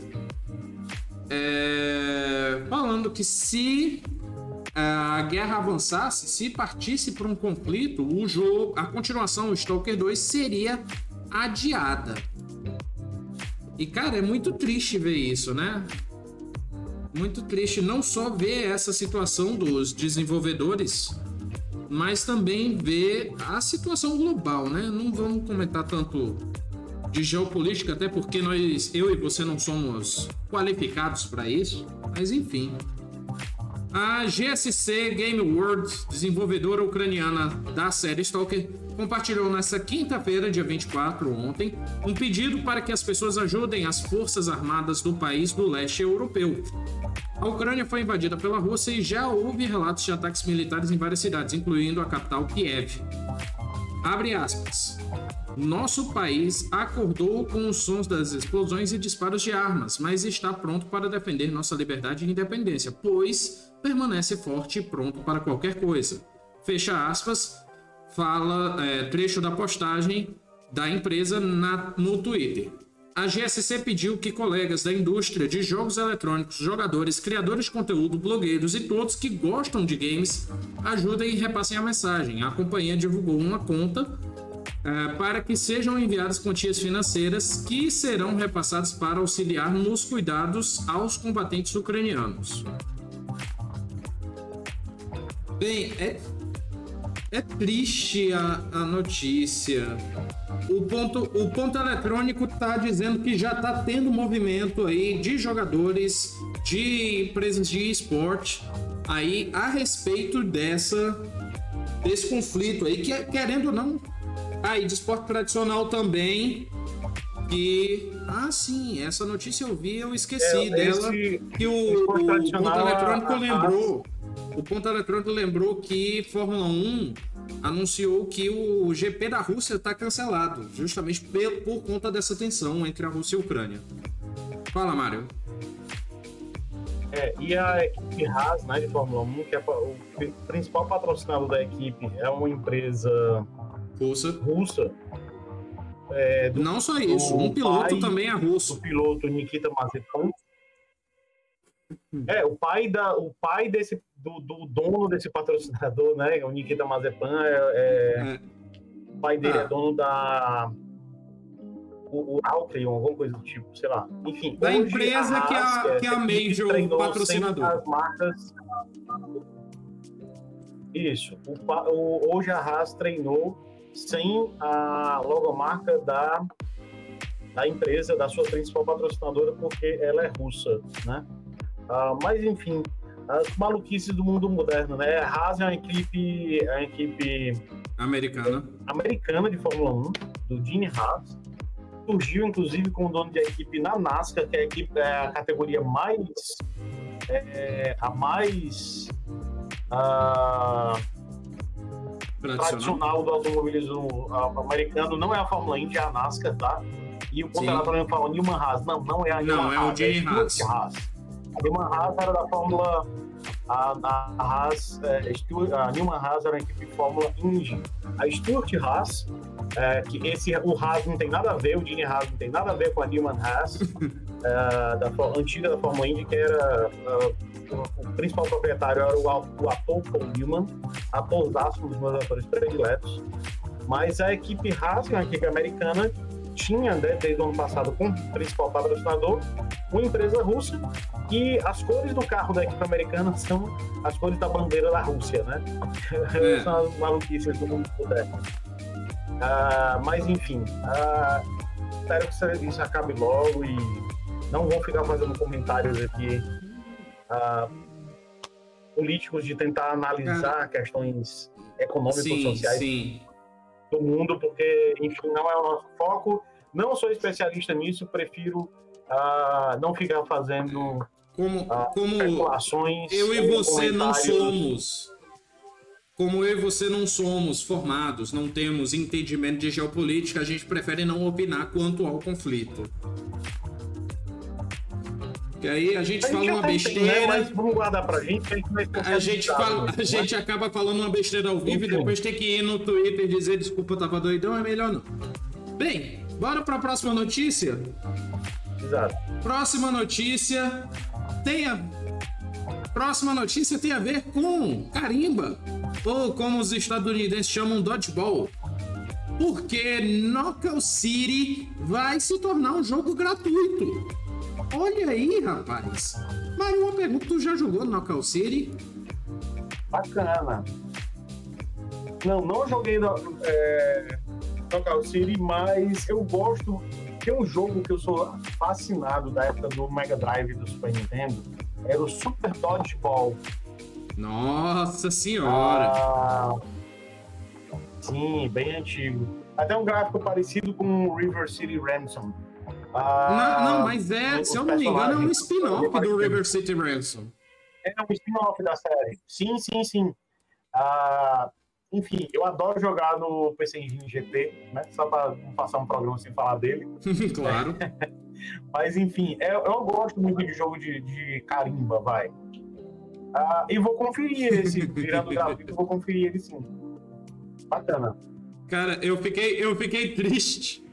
é, falando que se a guerra avançasse, se partisse para um conflito, o jogo, a continuação, o Stalker 2, seria adiada. E cara, é muito triste ver isso, né? Muito triste não só ver essa situação dos desenvolvedores, mas também ver a situação global, né? Não vamos comentar tanto de geopolítica, até porque nós, eu e você não somos qualificados para isso, mas enfim. A GSC Game World, desenvolvedora ucraniana da série Stalker, compartilhou nesta quinta-feira, dia 24, ontem, um pedido para que as pessoas ajudem as forças armadas do país do leste europeu. A Ucrânia foi invadida pela Rússia e já houve relatos de ataques militares em várias cidades, incluindo a capital Kiev. Abre aspas. Nosso país acordou com os sons das explosões e disparos de armas, mas está pronto para defender nossa liberdade e independência, pois permanece forte e pronto para qualquer coisa. Fecha aspas, fala é, trecho da postagem da empresa na, no Twitter. A GSC pediu que colegas da indústria de jogos eletrônicos, jogadores, criadores de conteúdo, blogueiros e todos que gostam de games ajudem e repassem a mensagem. A companhia divulgou uma conta é, para que sejam enviadas quantias financeiras que serão repassadas para auxiliar nos cuidados aos combatentes ucranianos. Bem, é, é triste a, a notícia. O ponto, o ponto eletrônico está dizendo que já está tendo movimento aí de jogadores, de empresas de esporte aí a respeito dessa desse conflito aí que querendo ou não aí de esporte tradicional também que ah sim essa notícia eu vi eu esqueci é, dela que o, o, ponto eletrônico a, lembrou a o Ponto Eletrônico lembrou que Fórmula 1 anunciou que o GP da Rússia está cancelado, justamente por, conta dessa tensão entre a Rússia e a Ucrânia. Fala, Mário. É, e a equipe Haas, né, de Fórmula 1, que é o principal patrocinador da equipe é uma empresa russa. russa é, do, Não só isso, um piloto também é russo. O piloto Nikita Mazepin. É, o pai, da, o pai desse do, do, dono desse patrocinador, né? O Nikita Mazepan, é, é, é. pai dele é ah. é dono da o, o alguma coisa do tipo, sei lá. Enfim. Da empresa a que, a, que é a Major patrocinador. As marcas... Isso. O, o, hoje a Haas treinou sem a logomarca da, da empresa, da sua principal patrocinadora, porque ela é russa, né? Uh, mas enfim, as maluquices do mundo moderno, né? A Haas é uma equipe, é uma equipe americana. americana de Fórmula 1, do Gene Haas. Surgiu, inclusive, como dono de equipe na NASCAR, que é a, equipe, é a categoria mais. É, a mais. Uh, tradicional do automobilismo americano. Não é a Fórmula Indy, é a NASCAR, tá? E o contrato fala Newman Haas. Não, não é a Newman Não, é o Gene Haas. Haas. A Newman Haas era da Fórmula. A, a Haas, é, Stuart, a Newman Haas era uma equipe de Fórmula Indy. A Stuart Haas, é, que esse, o Haas não tem nada a ver, o Gene Haas não tem nada a ver com a Newman Haas, [LAUGHS] é, da antiga da Fórmula Indy, que era. Uh, o principal proprietário era o, o ator Paul Newman, atorzaço, um dos meus atores prediletos. Mas a equipe Haas, que é uma equipe americana, tinha, né, desde o ano passado, como principal patrocinador, uma empresa russa e as cores do carro da equipe americana são as cores da bandeira da Rússia, né? [LAUGHS] É. são as maluquices do mundo moderno. Uh, mas, enfim, uh, espero que isso acabe logo e não vou ficar fazendo comentários aqui uh, políticos de tentar analisar questões econômicas e sociais sim. Do mundo, porque, enfim, não é o nosso foco. Não sou especialista nisso, prefiro uh, não ficar fazendo como, uh, como especulações. Eu e você não somos. Como eu e você não somos formados, não temos entendimento de geopolítica, a gente prefere não opinar quanto ao conflito. Que aí a gente A fala gente uma até tem, besteira. né? Mas vamos guardar pra gente, que a gente vai A gente, fala, a gente acaba falando uma besteira ao vivo e depois tem que ir no Twitter e dizer desculpa, eu tava doidão, é melhor não. Bem, bora pra próxima notícia? Exato. Próxima notícia tem a... Próxima notícia tem a ver com carimba, ou como os estadunidenses chamam dodgeball. Porque Knockout City vai se tornar um jogo gratuito. Olha aí, rapaz. Mas uma pergunta, tu já jogou Knockout City? Bacana. Não, não joguei no, é, Knockout City, mas eu gosto. Tem um jogo que eu sou fascinado da época do Mega Drive do Super Nintendo. Era o Super Dodgeball. Nossa senhora! Ah, sim, bem antigo. Até um gráfico parecido com o River City Ransom. Ah, não, não, mas é, se eu não me engano, é um spin-off do River City Ransom. É um spin-off da série. Sim, sim, sim. Ah, enfim, eu adoro jogar no PC Engine GT, né? Só para não passar um programa sem falar dele. [LAUGHS] claro. [LAUGHS] Mas enfim, eu, eu gosto muito de jogo de, de carimba, vai. Ah, e vou conferir esse, [LAUGHS] virando gratuito, vou conferir ele sim. Bacana. Cara, eu fiquei, eu fiquei triste.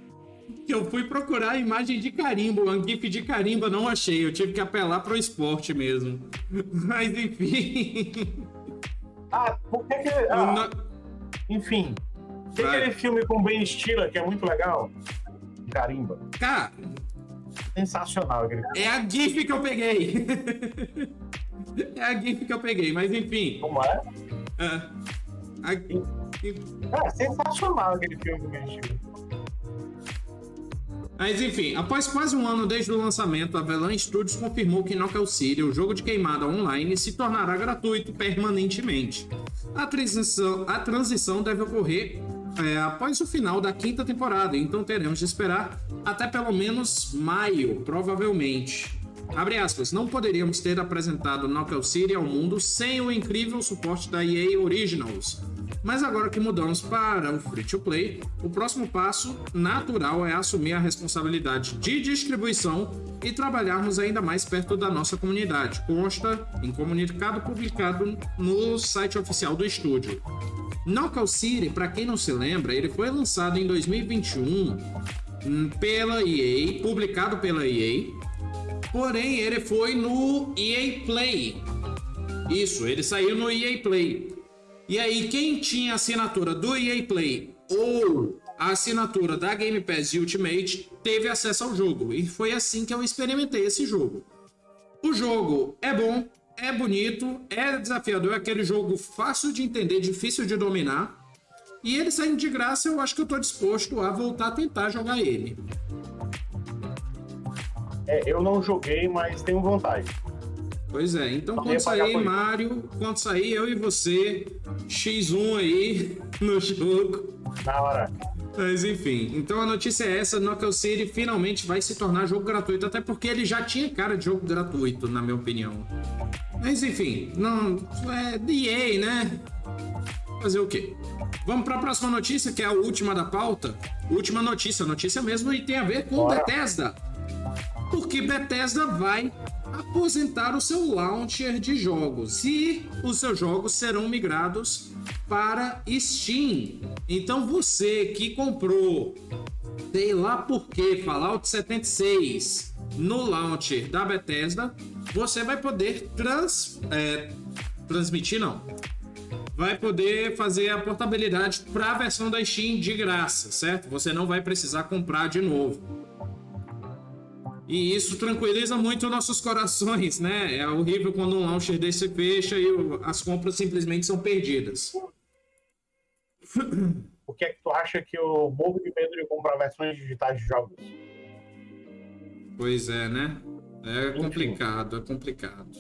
Que eu fui procurar a imagem de carimbo, um GIF de carimba, não achei. Eu tive que apelar pro esporte mesmo. [LAUGHS] Mas enfim. Ah, por que que. Ah, não- Enfim, tem aquele filme com Ben Stiller que é muito legal? Carimba. Cara, Sensacional aquele filme. é a GIF que eu peguei. [LAUGHS] é a GIF que eu peguei, mas enfim. Como é? é. A- É, sensacional aquele filme do Ben Stiller. Mas enfim, após quase um ano desde o lançamento, a Velan Studios confirmou que Knockout City, o jogo de queimada online, se tornará gratuito permanentemente. A transição, a transição deve ocorrer é, após o final da quinta temporada, então teremos de esperar até pelo menos maio, provavelmente. Abre aspas, não poderíamos ter apresentado Knockout City ao mundo sem o incrível suporte da EA Originals. Mas agora que mudamos para o free to play, o próximo passo natural é assumir a responsabilidade de distribuição e trabalharmos ainda mais perto da nossa comunidade. Consta em comunicado publicado no site oficial do estúdio. Knockout City, para quem não se lembra, ele foi lançado em 2021 hum, pela EA, publicado pela EA, porém ele foi no EA Play. Isso, ele saiu no EA Play. E aí, quem tinha assinatura do EA Play ou a assinatura da Game Pass Ultimate teve acesso ao jogo. E foi assim que eu experimentei esse jogo. O jogo é bom, é bonito, é desafiador, é aquele jogo fácil de entender, difícil de dominar. E ele saindo de graça, eu acho que eu tô disposto a voltar a tentar jogar ele. É, eu não joguei, mas tenho vontade. Pois é, então quando sair. Mario, quando sair eu e você, X1 aí [LAUGHS] no jogo. Na hora. Mas enfim, então a notícia é essa: Knockout City finalmente vai se tornar jogo gratuito, até porque ele já tinha cara de jogo gratuito, na minha opinião. Mas enfim, não. É DA, né? Fazer o quê? Vamos para a próxima notícia, que é a última da pauta. Última notícia, notícia mesmo, e tem a ver com Bora. Bethesda. Porque Bethesda vai aposentar o seu launcher de jogos e os seus jogos serão migrados para Steam. Então você que comprou, sei lá por que, Fallout 76 no launcher da Bethesda, você vai poder trans, é, transmitir, não. Vai poder fazer a portabilidade para a versão da Steam de graça, certo? Você não vai precisar comprar de novo. E isso tranquiliza muito nossos corações, né? É horrível quando um launcher desse fecha e o- as compras simplesmente são perdidas. Por que é que tu acha que eu morro de medo de comprar versões digitais de jogos? Pois é, né? É complicado, é complicado.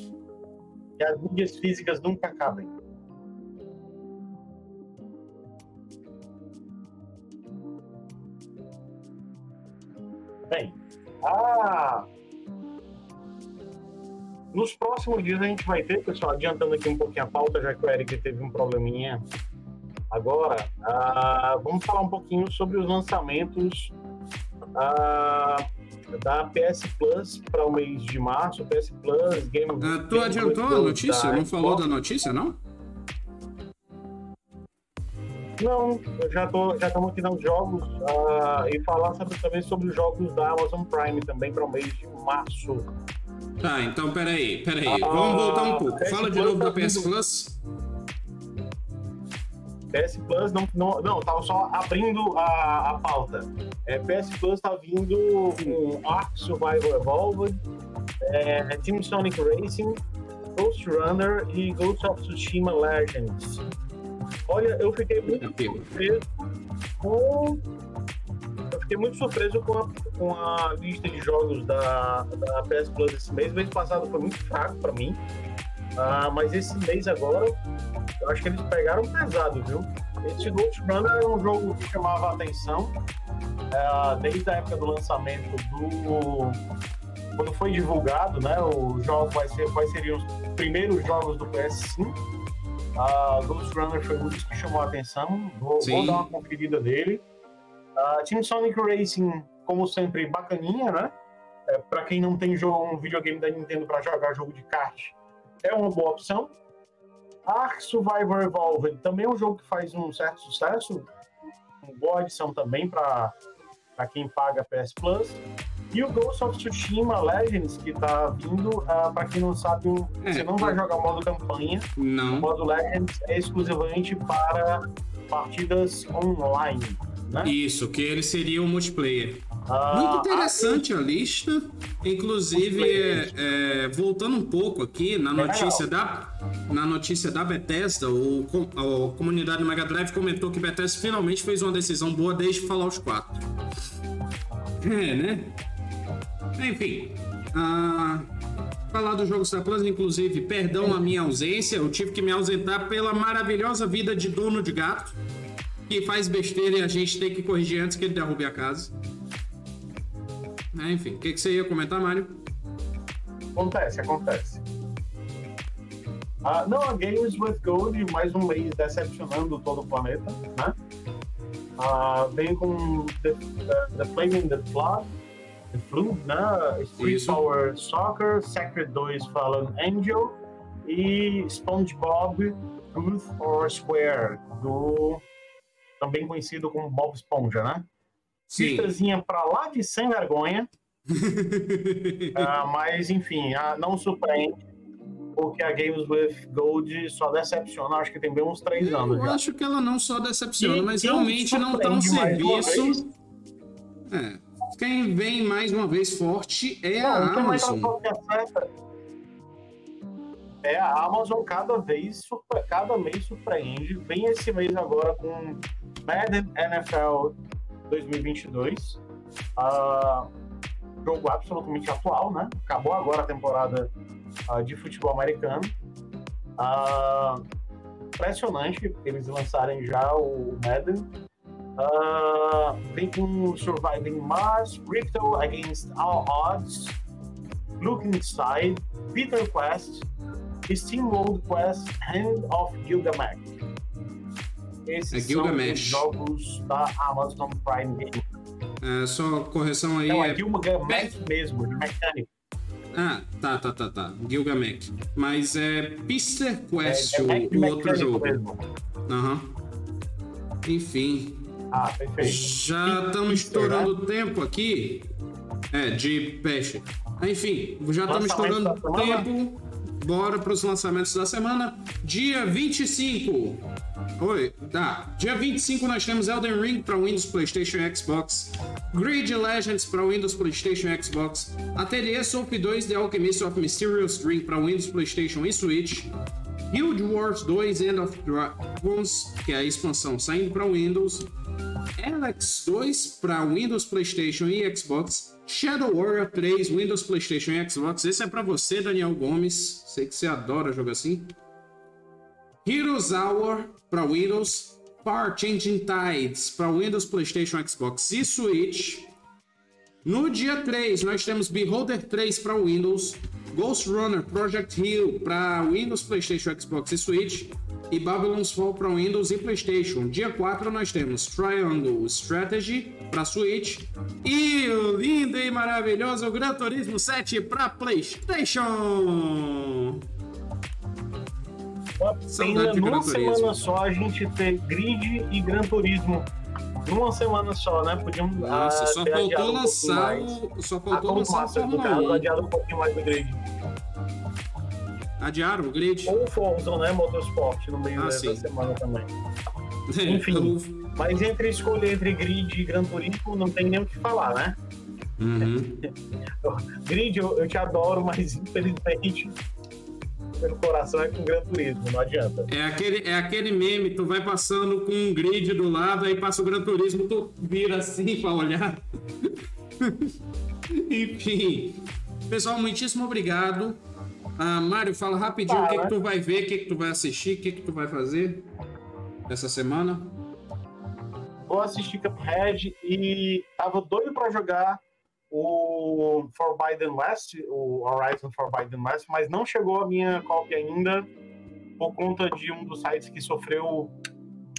Que as mídias físicas nunca acabem. Bem, ah, nos próximos dias a gente vai ter, pessoal, adiantando aqui um pouquinho a pauta, já que o Eric teve um probleminha agora, ah, vamos falar um pouquinho sobre os lançamentos ah, da PS Plus para o mês de março, PS Plus, Game uh, Tu adiantou a notícia? Não falou da notícia, não? Não, eu já tô, já estamos aqui nos jogos uh, e falar sobre, também sobre os jogos da Amazon Prime também para o mês de março. Tá, então peraí, peraí. Uh, Vamos voltar um pouco. Fala de novo da PS Plus. PS Plus não, não, não tava só abrindo a, a pauta. É, PS Plus tá vindo com Ark Survival Evolved, é, Team Sonic Racing, Ghost Runner e Ghost of Tsushima Legends. Olha, eu fiquei muito surpreso com. Eu fiquei muito surpreso com a, com a lista de jogos da, da PS Plus esse mês. O mês passado foi muito fraco para mim. Uh, mas esse mês agora, eu acho que eles pegaram pesado, viu? Esse Ghost Runner é um jogo que chamava a atenção uh, desde a época do lançamento do. Quando foi divulgado, né? O jogo vai ser, quais seriam os primeiros jogos do PS5 Uh, Ghost Runner foi um dos que chamou a atenção. Vou, vou dar uma conferida dele. Uh, Team Sonic Racing, como sempre, bacaninha, né? É, para quem não tem jogo, um videogame da Nintendo para jogar jogo de kart, é uma boa opção. Ark Survivor Evolved também é um jogo que faz um certo sucesso. Uma boa adição também para quem paga PS Plus. E o Ghost of Tsushima Legends, que tá vindo, uh, ah, para quem não sabe, é, você não vai jogar o modo campanha. Não. O modo Legends é exclusivamente para partidas online. Né? Isso, que ele seria o um multiplayer. Ah, Muito interessante a lista. Inclusive, é, é, voltando um pouco aqui na notícia da, na notícia da Bethesda, o, a comunidade do Mega Drive comentou que Bethesda finalmente fez uma decisão boa desde Fallout 4. É, né? Enfim, uh, falar do jogo Star Plus, inclusive, perdão a minha ausência, eu tive que me ausentar pela maravilhosa vida de dono de gato, que faz besteira e a gente tem que corrigir antes que ele derrube a casa. É, enfim, o que, que você ia comentar, Mário? Acontece, acontece. Uh, não, a Games with Gold, mais um mês decepcionando todo o planeta, né? Uh, vem com The, the, the Flame in the Flood, Flu, né? Street Isso. Power Soccer, Secret 2 Fallen Angel e SpongeBob Truth or Square, do também conhecido como Bob Esponja, né? Cistazinha pra lá de sem vergonha. uh, [LAUGHS] mas, enfim, uh, não surpreende porque a Games with Gold só decepciona, acho que tem bem uns três eu anos. Eu já. acho que ela não só decepciona, e mas realmente não tá um serviço. É, quem vem mais uma vez forte é não, a Amazon. É a Amazon cada vez, cada mês surpreende. Vem esse mês agora com Madden NFL 2022. Uh, jogo absolutamente atual, né? Acabou agora a temporada uh, de futebol americano. Uh, impressionante eles lançarem já o Madden. Uh, com Surviving Mars, Crypto Against All Odds, Look Inside, Peter Quest, Steam World Quest, Hand of Gilgamesh. Esses é Gilgamesh. são os jogos da Amazon Prime Game. É, só correção aí. Não, é, é Gilgamesh mesmo, de mecânico. Ah, tá, tá, tá, tá. Gilgamesh. Mas é Pister Quest, é, é o, o outro jogo. Aham. Uhum. Enfim. Ah, perfeito. Já estamos estourando né? tempo aqui. É, de peixe. Enfim, já estamos estourando tempo. Bora para os lançamentos da semana. Dia 25. Oi, tá. Dia 25 nós temos Elden Ring para Windows, PlayStation e Xbox. Grid Legends para Windows, PlayStation e Xbox. Atelier Soap 2 The Alchemist of Mysterious Dream para Windows, PlayStation e Switch. Guild Wars 2 End of Dragons, que é a expansão saindo para Windows. Alex 2 para Windows, PlayStation e Xbox. Shadow Warrior 3, Windows, PlayStation e Xbox. Esse é para você, Daniel Gomes. Sei que você adora jogo assim. Heroes Hour para Windows. Power Changing Tides para Windows, PlayStation, Xbox e Switch. No dia 3, nós temos Beholder 3 para Windows. Ghost Runner Project Hill para Windows, PlayStation, Xbox e Switch e Babylon's Fall para Windows e PlayStation. Dia 4 nós temos Triangle Strategy, para Switch e o lindo e maravilhoso Gran Turismo 7 para PlayStation. Uma pena numa semana só a gente ter Grid e Gran Turismo numa semana só, né? Podiam. Nossa, ah, só faltou lançar o. Só faltou lançar o Fórmula 1. Adiado um pouquinho mais do grid. Adiaram o grid? Ou o Forza, né? Motorsport no meio ah, dessa semana também. [LAUGHS] Enfim. mas entre escolher entre grid e Gran Turismo, não tem nem o que falar, né? Uhum. [LAUGHS] grid, eu, eu te adoro, mas infelizmente pelo coração é com Gran Turismo, não adianta. É aquele, é aquele meme, tu vai passando com um grid do lado, aí passa o Gran Turismo, tu vira assim pra olhar. [LAUGHS] Enfim. Pessoal, muitíssimo obrigado. Ah, Mário, fala rapidinho o que, que tu vai ver, o que, que tu vai assistir, o que, que tu vai fazer essa semana. Vou assistir Cuphead e tava doido para jogar o Forbidden West, o Horizon Forbidden West, mas não chegou a minha cópia ainda por conta de um dos sites que sofreu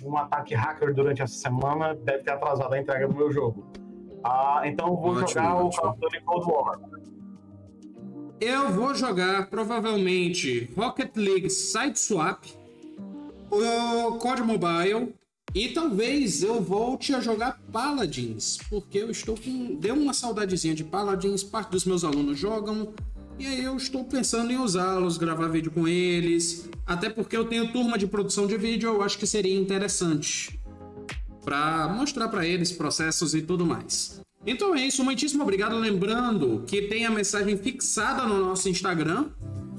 um ataque hacker durante essa semana, deve ter atrasado a entrega do meu jogo. Ah, então vou ótimo, jogar ótimo. o Call of Duty Cold War. Eu vou jogar provavelmente Rocket League Sideswap, o COD Mobile e talvez eu volte a jogar Paladins, porque eu estou com. Deu uma saudadezinha de Paladins, parte dos meus alunos jogam, e aí eu estou pensando em usá-los, gravar vídeo com eles. Até porque eu tenho turma de produção de vídeo, eu acho que seria interessante para mostrar para eles processos e tudo mais. Então é isso, muitíssimo obrigado. Lembrando que tem a mensagem fixada no nosso Instagram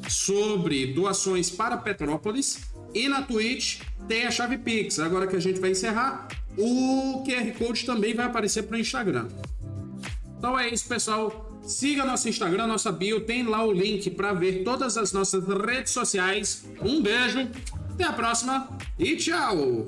sobre doações para Petrópolis e na Twitch tem a chave Pix. Agora que a gente vai encerrar, o QR Code também vai aparecer para o Instagram. Então é isso, pessoal. Siga nosso Instagram, nossa bio, tem lá o link para ver todas as nossas redes sociais. Um beijo, até a próxima e tchau!